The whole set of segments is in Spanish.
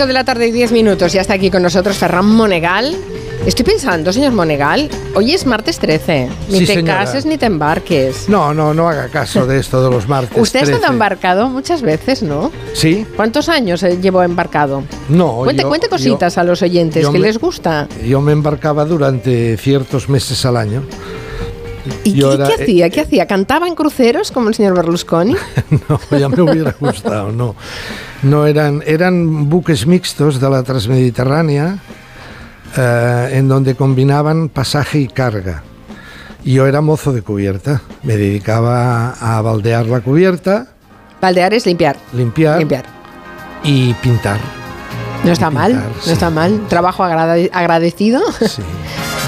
5 de la tarde y 10 minutos. Ya está aquí con nosotros Ferran Monegal. Estoy pensando, señor Monegal, hoy es martes 13. Ni Sí, te señora. cases ni te embarques. No, no, no haga caso de esto de los martes. Usted ha estado 13. embarcado muchas veces, ¿no? Sí, ¿Cuántos años eh, llevó embarcado? no. cuente, yo- cuente cositas yo- a los oyentes que me- les gusta. Yo me embarcaba durante ciertos meses al año. ¿Y, qué- qué hacía? ¿Qué hacía? ¿Cantaba en cruceros como el señor Berlusconi? No, ya me hubiera gustado, no. No eran, eran buques mixtos de la Transmediterránea eh, en donde combinaban pasaje y carga. Yo era mozo de cubierta, me dedicaba a baldear la cubierta, Baldear es limpiar. limpiar, Limpiar. y pintar. No está mal, no está mal. Trabajo agrade- agradecido. Sí.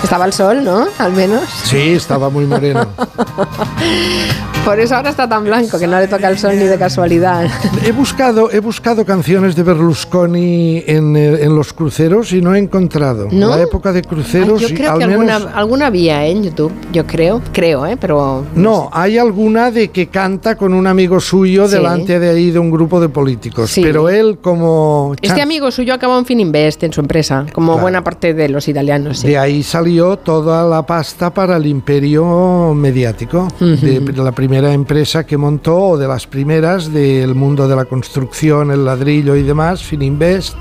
Estaba el sol, ¿no? Al menos. Sí, estaba muy moreno. Por eso ahora está tan blanco que no le toca el sol ni de casualidad. He buscado, he buscado canciones de Berlusconi en, eh, en los cruceros y no he encontrado. ¿No? La época de cruceros, Ay, yo y creo al que menos... alguna, alguna había ¿eh? en YouTube, yo creo, creo, ¿eh? Pero... No, hay alguna de que canta con un amigo suyo Sí. delante de ahí de un grupo de políticos, Sí. pero él como Este amigo suyo acabó en Fininvest, en su empresa, como Claro. buena parte de los italianos. sí. de ahí salió toda la pasta para el imperio mediático de la primera empresa que montó o de las primeras del mundo de la construcción, el ladrillo y demás, Fininvest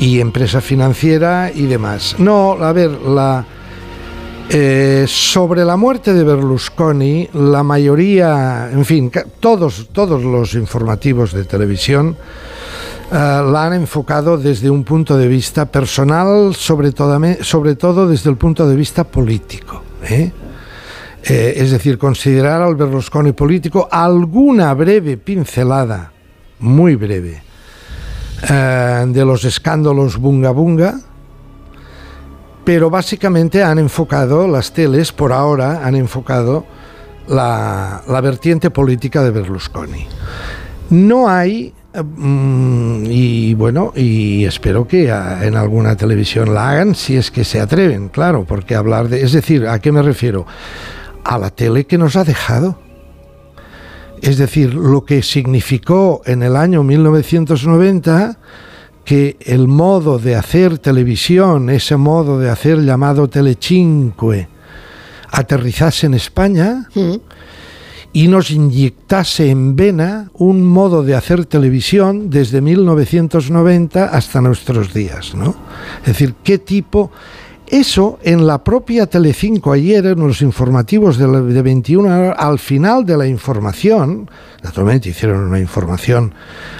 y empresa financiera y demás. No, a ver, la eh, sobre la muerte de Berlusconi, la mayoría, en fin, todos, todos los informativos de televisión eh, la han enfocado desde un punto de vista personal, sobre todo, sobre todo desde el punto de vista político. ¿eh? Eh, es decir, considerar al Berlusconi político alguna breve pincelada, muy breve, eh, de los escándalos bunga bunga, pero básicamente han enfocado, las teles por ahora han enfocado la, la vertiente política de Berlusconi. No hay, mm, y bueno, y espero que en alguna televisión la hagan si es que se atreven, claro, porque hablar de, es decir, ¿a qué me refiero? A la tele que nos ha dejado. Es decir, lo que significó en el año 1990 que el modo de hacer televisión, ese modo de hacer llamado Telecinque, aterrizase en España Mm. y nos inyectase en vena un modo de hacer televisión desde 1990 hasta nuestros días, ¿no? Es decir, qué tipo eso en la propia Telecinco ayer en los informativos de, la- de 21 horas, al final de la información, naturalmente hicieron una información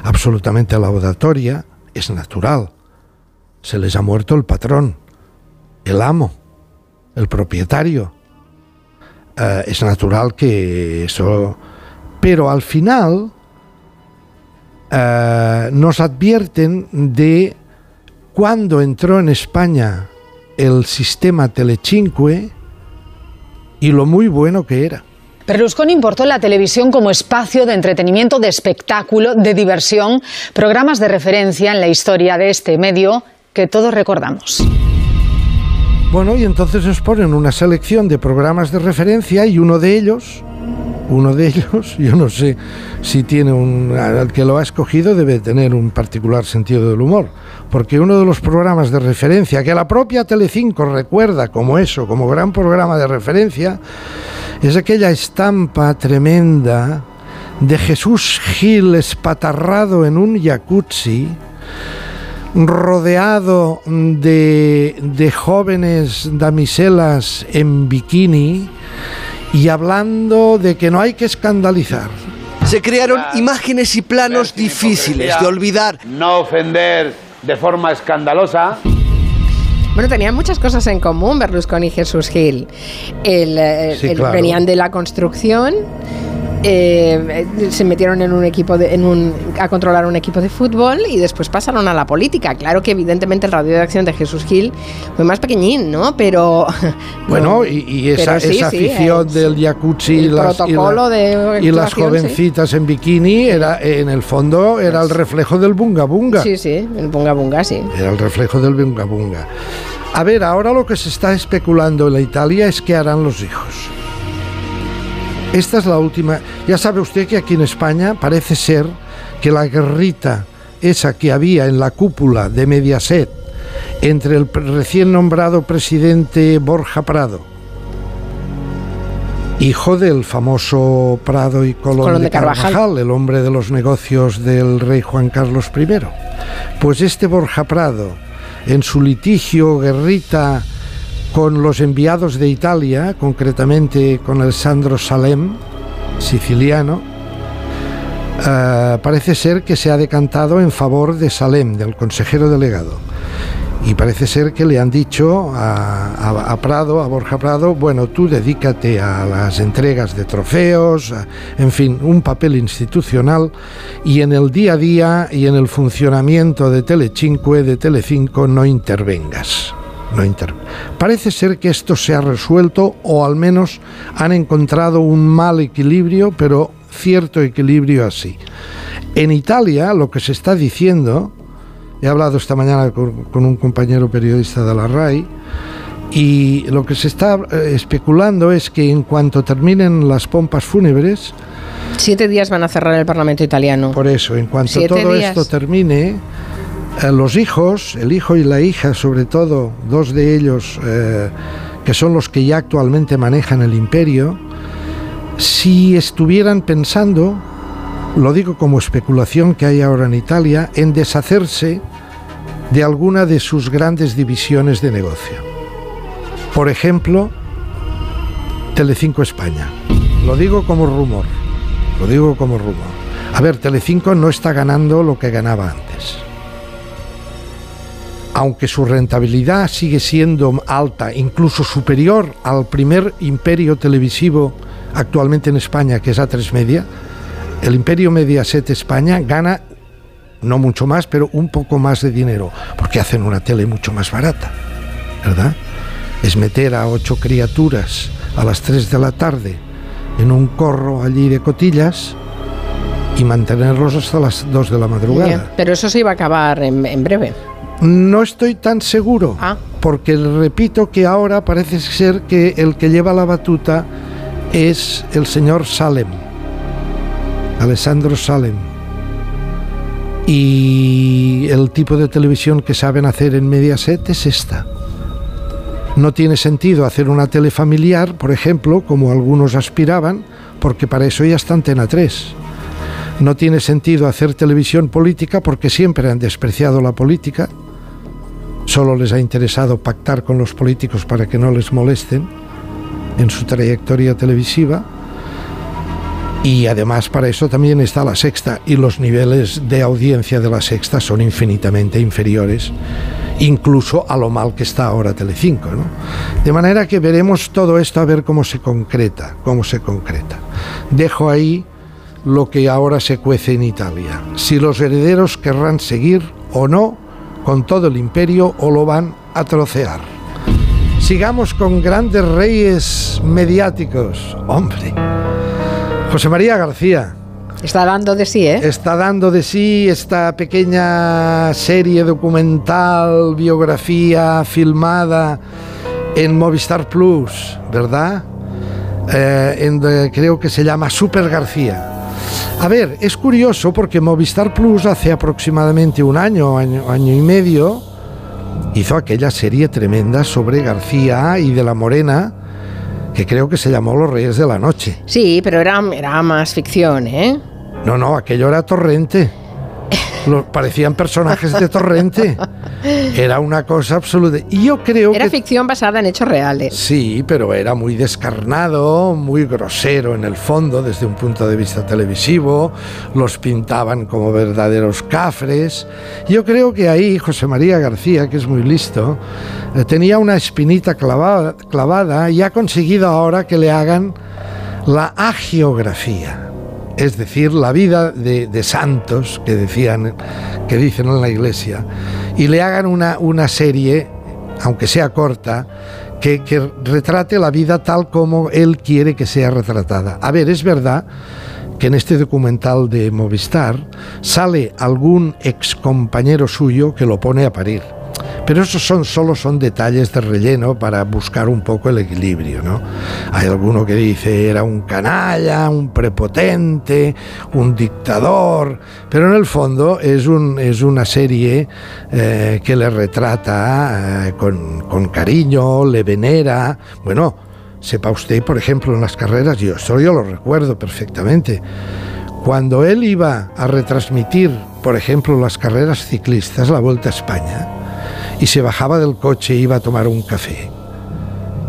absolutamente laudatoria, es natural. Se les ha muerto el patrón, el amo, el propietario. Eh, es natural que eso... Pero al final eh, nos advierten de cuando entró en España el sistema Telecinque y lo muy bueno que era. Berlusconi importó la televisión como espacio de entretenimiento, de espectáculo, de diversión, programas de referencia en la historia de este medio que todos recordamos. Bueno, y entonces os ponen una selección de programas de referencia y uno de ellos, uno de ellos, yo no sé si tiene un, el que lo ha escogido debe tener un particular sentido del humor, porque uno de los programas de referencia que la propia Telecinco recuerda como eso, como gran programa de referencia, es aquella estampa tremenda de Jesús Gil espatarrado en un jacuzzi, rodeado de, de jóvenes damiselas en bikini y hablando de que no hay que escandalizar. Se crearon imágenes y planos difíciles de olvidar. No ofender de forma escandalosa. Bueno, tenían muchas cosas en común Berlusconi y Jesús Gil. El, eh, Sí, el- claro. Venían de la construcción, eh, se metieron en un equipo de, en un, a controlar un equipo de fútbol y después pasaron a la política. Claro que evidentemente el radio de acción de Jesús Gil fue más pequeñín, ¿no? Pero Bueno, no, y, y esa, sí, esa afición del jacuzzi y las, y protocolo la- de y las actuación, sí. jovencitas en bikini era en el fondo era el reflejo del bunga bunga. Sí, sí, el bunga bunga, sí. Era el reflejo del bunga bunga. A ver, ahora lo que se está especulando en la Italia es qué harán los hijos. Esta es la última. Ya sabe usted que aquí en España parece ser que la guerrita esa que había en la cúpula de Mediaset entre el recién nombrado presidente Borja Prado, hijo del famoso Prado y Colón, de, Carvajal, el hombre de los negocios del rey Juan Carlos I. Pues este Borja Prado, en su litigio, guerrita con los enviados de Italia, concretamente con Alessandro Salem, siciliano, eh, parece ser que se ha decantado en favor de Salem, del consejero delegado. Y parece ser que le han dicho a, Prado, a Borja Prado, bueno, tú dedícate a las entregas de trofeos, en fin, un papel institucional y en el día a día y en el funcionamiento de Telecinque, de Telecinco, no intervengas. No Parece ser que esto se ha resuelto o al menos han encontrado un mal equilibrio, pero cierto equilibrio así. En Italia lo que se está diciendo, he hablado esta mañana con, un compañero periodista de la RAI, y lo que se está eh, especulando es que en cuanto terminen las pompas fúnebres... Siete días van a cerrar el Parlamento italiano. Por eso, en cuanto todo esto termine, los hijos, el hijo y la hija sobre todo, dos de ellos eh, que son los que ya actualmente manejan el imperio, si estuvieran pensando, lo digo como especulación que hay ahora en Italia, en deshacerse de alguna de sus grandes divisiones de negocio. Por ejemplo, Telecinco España. Lo digo como rumor. Lo digo como rumor. A ver, Telecinco no está ganando lo que ganaba antes. Aunque su rentabilidad sigue siendo alta, incluso superior al primer imperio televisivo actualmente en España, que es A3 Media, el Imperio Mediaset España gana no mucho más, pero un poco más de dinero, porque hacen una tele mucho más barata, ¿verdad? Es meter a ocho criaturas a las 3 de la tarde en un corro allí de cotillas y mantenerlos hasta las 2 de la madrugada. pero eso se iba a acabar en, breve. No estoy tan seguro, ah. porque repito que ahora parece ser que el que lleva la batuta es el señor Salem, Alessandro Salem. Y el tipo de televisión que saben hacer en Mediaset es esta. No tiene sentido hacer una tele familiar, por ejemplo, como algunos aspiraban, porque para eso ya está Antena 3. No tiene sentido hacer televisión política porque siempre han despreciado la política. Solo les ha interesado pactar con los políticos para que no les molesten en su trayectoria televisiva. Y además para eso también está la sexta y los niveles de audiencia de la sexta son infinitamente inferiores incluso a lo mal que está ahora Telecinco. ¿no? De manera que veremos todo esto a ver cómo se concreta, cómo se concreta. Dejo ahí lo que ahora se cuece en Italia. Si los herederos querrán seguir o no con todo el imperio o lo van a trocear. Sigamos con grandes reyes mediáticos. Hombre, José María García. Está dando de sí, ¿eh? Está dando de sí esta pequeña serie documental, biografía filmada en Movistar Plus, ¿verdad? Eh, creo que se llama Super García. A ver, es curioso porque Movistar Plus hace aproximadamente un año, año, año y medio, hizo aquella serie tremenda sobre García y de la Morena, que creo que se llamó Los Reyes de la Noche. Sí, pero era, era más ficción, ¿eh? No, no, aquello era torrente parecían personajes de Torrente. Era una cosa absoluta. Y yo creo era ficción basada en hechos reales. Sí, pero era muy descarnado, muy grosero en el fondo, desde un punto de vista televisivo. Los pintaban como verdaderos cafres. Yo creo que ahí José María García, que es muy listo, eh, tenía una espinita clavada, clavada y ha conseguido ahora que le hagan la agiografía es decir, la vida de, santos que decían, que dicen en la iglesia, y le hagan una, una serie, aunque sea corta, que, que, retrate la vida tal como él quiere que sea retratada. A ver, es verdad que en este documental de Movistar sale algún ex compañero suyo que lo pone a parir. Pero esos son solo son detalles de relleno para buscar un poco el equilibrio, ¿no? Hay alguno que dice era un canalla, un prepotente, un dictador, pero en el fondo es, un, es una serie eh, que le retrata eh, con, con cariño, le venera, bueno, sepa usted, por ejemplo, en las carreras, yo esto yo lo recuerdo perfectamente, cuando él iba a retransmitir, por ejemplo, las carreras ciclistas, la Vuelta a España, y se bajaba del coche e iba a tomar un café,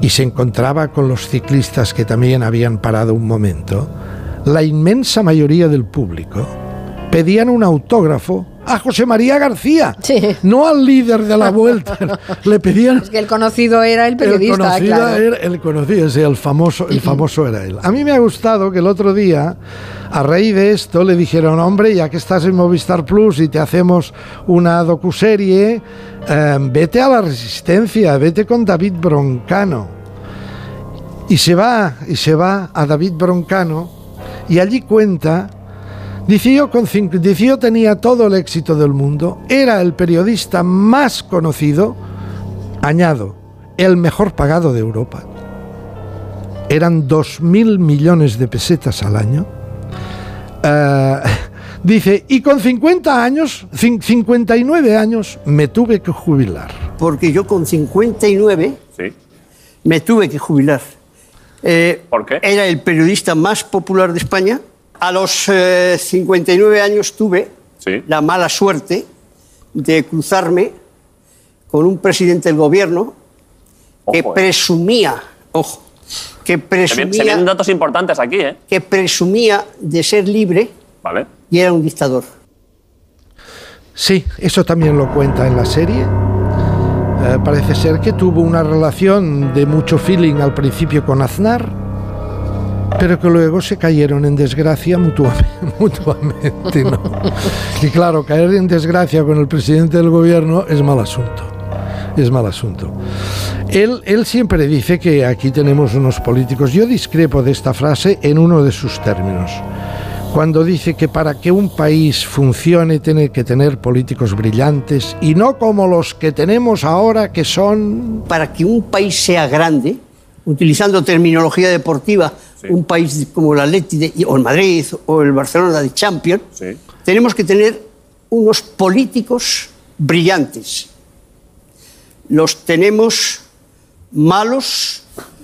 y se encontraba con los ciclistas que también habían parado un momento, la inmensa mayoría del público pedían un autógrafo a José María García, Sí. no al líder de la vuelta. Le pedían Es que el conocido era el periodista, el claro. era el conocido, sí, el famoso, el famoso era él. A mí me ha gustado que el otro día, a raíz de esto, le dijeron, hombre, ya que estás en Movistar Plus y te hacemos una docuserie, eh, vete a la Resistencia, vete con David Broncano. Y se va, y se va a David Broncano, y allí cuenta Con yo tenía todo el éxito del mundo, era el periodista más conocido, añado, el mejor pagado de Europa. Eran dos mil millones de pesetas al año. Eh, dice, y con 50 años, cin- 59 años, me tuve que jubilar. Porque yo con 59 Sí. me tuve que jubilar. Eh, ¿Por qué? Era el periodista más popular de España. A los eh, 59 años tuve Sí. la mala suerte de cruzarme con un presidente del gobierno que Ojo, eh. presumía, ojo, que vienen, se presumía, vienen datos importantes aquí, ¿eh? que presumía de ser libre Vale. y era un dictador. Sí, eso también lo cuenta en la serie. Eh, parece ser que tuvo una relación de mucho feeling al principio con Aznar, pero que luego se cayeron en desgracia mutuamente. ¿no? Y claro, caer en desgracia con el presidente del gobierno es mal asunto. Es mal asunto. Él, él siempre dice que aquí tenemos unos políticos. Yo discrepo de esta frase en uno de sus términos cuando dice que para que un país funcione tiene que tener políticos brillantes y no como los que tenemos ahora que son... para que un país sea grande, utilizando terminología deportiva, un país como el Atleti de- o el Madrid o el Barcelona de Champions, Sí. tenemos que tener unos políticos brillantes. Los tenemos malos,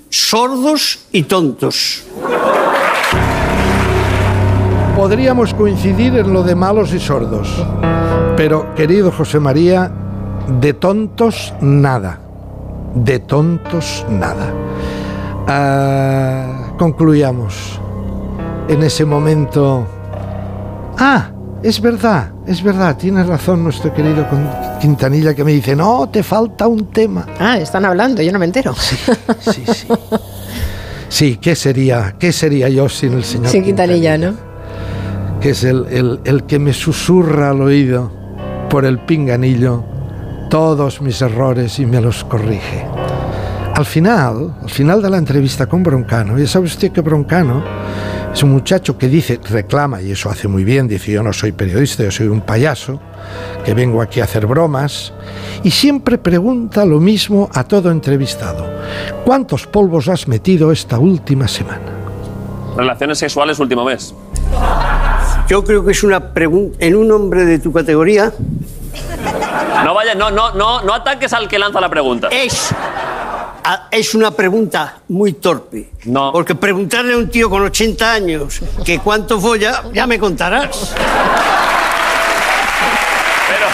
sordos y tontos. Podríamos coincidir en lo de malos y sordos, pero querido José María, de tontos nada, de tontos nada. Ah, concluyamos. En ese momento... Ah, es verdad, es verdad, tiene razón nuestro querido Quintanilla que me dice, no, te falta un tema. Ah, están hablando, yo no me entero. Sí, sí. Sí, ¿qué sería, qué sería yo sin el señor Sin Quintanilla, ¿no? Que es el, el- el que me susurra al oído por el pinganillo todos mis errores y me los corrige. Al final, al final de la entrevista con Broncano, ya sabe usted que Broncano es un muchacho que dice, reclama, y eso hace muy bien, dice, yo no soy periodista, yo soy un payaso, que vengo aquí a hacer bromas, y siempre pregunta lo mismo a todo entrevistado. ¿Cuántos polvos has metido esta última semana? Relaciones sexuales último mes. Yo creo que es una pregunta, en un hombre de tu categoría, No vaya, no, no, no, no ataques al que lanza la pregunta. es, es una pregunta muy torpe. No. Porque preguntarle a un tío con 80 años que cuánto folla, ya me contarás. Pero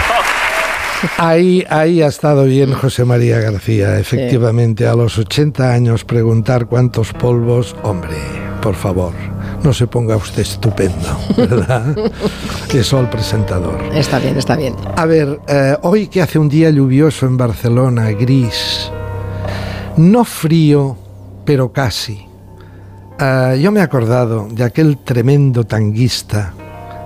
Ahí, ahí ha estado bien José María García, efectivamente, a los 80 años preguntar cuántos polvos, hombre, por favor, no se ponga usted estupendo, ¿verdad? Eso al presentador. Está bien, está bien. A ver, eh, hoy que hace un día lluvioso en Barcelona, gris, no frío, pero casi. Ah, yo me he acordado de aquel tremendo tanguista,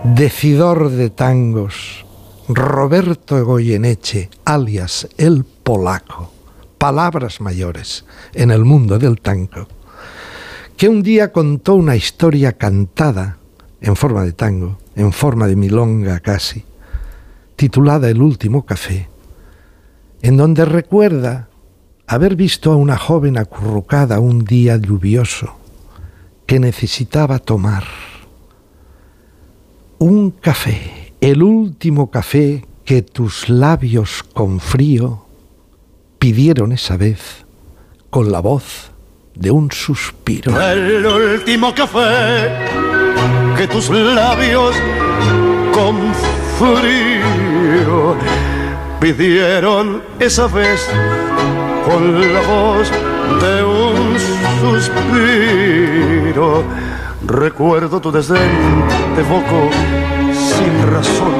decidor de tangos, Roberto Goyeneche, alias el polaco, palabras mayores en el mundo del tango, que un día contó una historia cantada en forma de tango, en forma de milonga casi, titulada El último café, en donde recuerda haber visto a una joven acurrucada un día lluvioso que necesitaba tomar un café, el último café que tus labios con frío pidieron esa vez con la voz de un suspiro. El último café que tus labios con frío pidieron esa vez con la voz de un suspiro. Recuerdo tu desdén, te evoco sin razón,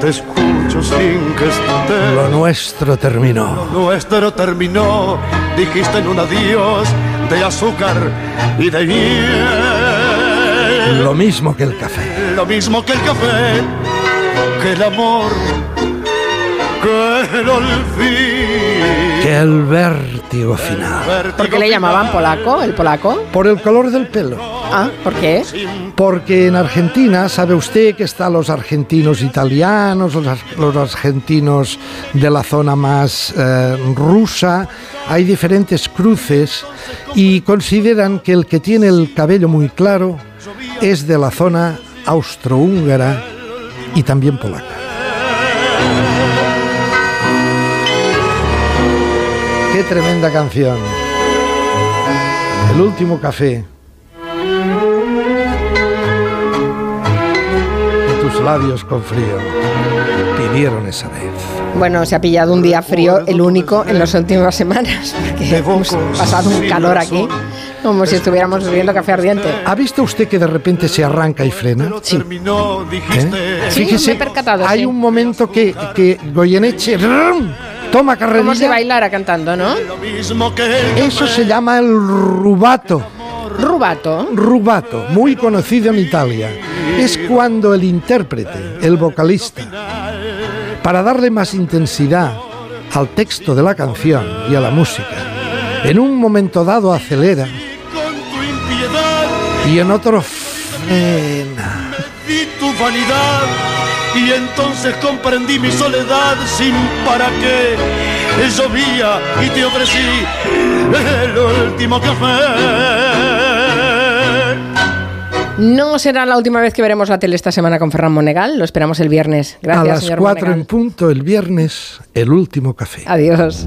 te escucho sin que esté. Lo nuestro terminó. Lo nuestro terminó, dijiste en un adiós de azúcar y de miel. Lo mismo que el café. Lo mismo que el café, que el amor, que el olvido. Que el vértigo final. ¿Por qué le llamaban polaco, el polaco? Por el color del pelo. Ah, ¿por qué? Porque en Argentina, sabe usted que están los argentinos italianos, los argentinos de la zona más eh, rusa, hay diferentes cruces y consideran que el que tiene el cabello muy claro es de la zona austrohúngara y también polaca. Tremenda canción. El último café. Y tus labios con frío pidieron esa vez. Bueno, se ha pillado un día frío, el único en las últimas semanas, porque hemos pasado un calor aquí, como si estuviéramos bebiendo café ardiente. ¿Ha visto usted que de repente se arranca y frena? Sí. Terminó, dijiste. Sí, me he percatado, hay sí. un momento que, que Goyeneche ¡rum! Toma Como si carrerilla. bailara cantando, ¿no? Eso se llama el rubato. Rubato. Rubato, muy conocido en Italia. Es cuando el intérprete, el vocalista, para darle más intensidad al texto de la canción y a la música, en un momento dado acelera y en otro frena. Y entonces comprendí mi soledad sin para qué. Llovía y te ofrecí el último café. No será la última vez que veremos la tele esta semana con Ferran Monegal. Lo esperamos el viernes. Gracias, a las señor 4 Monegal. en punto el viernes, el último café. Adiós.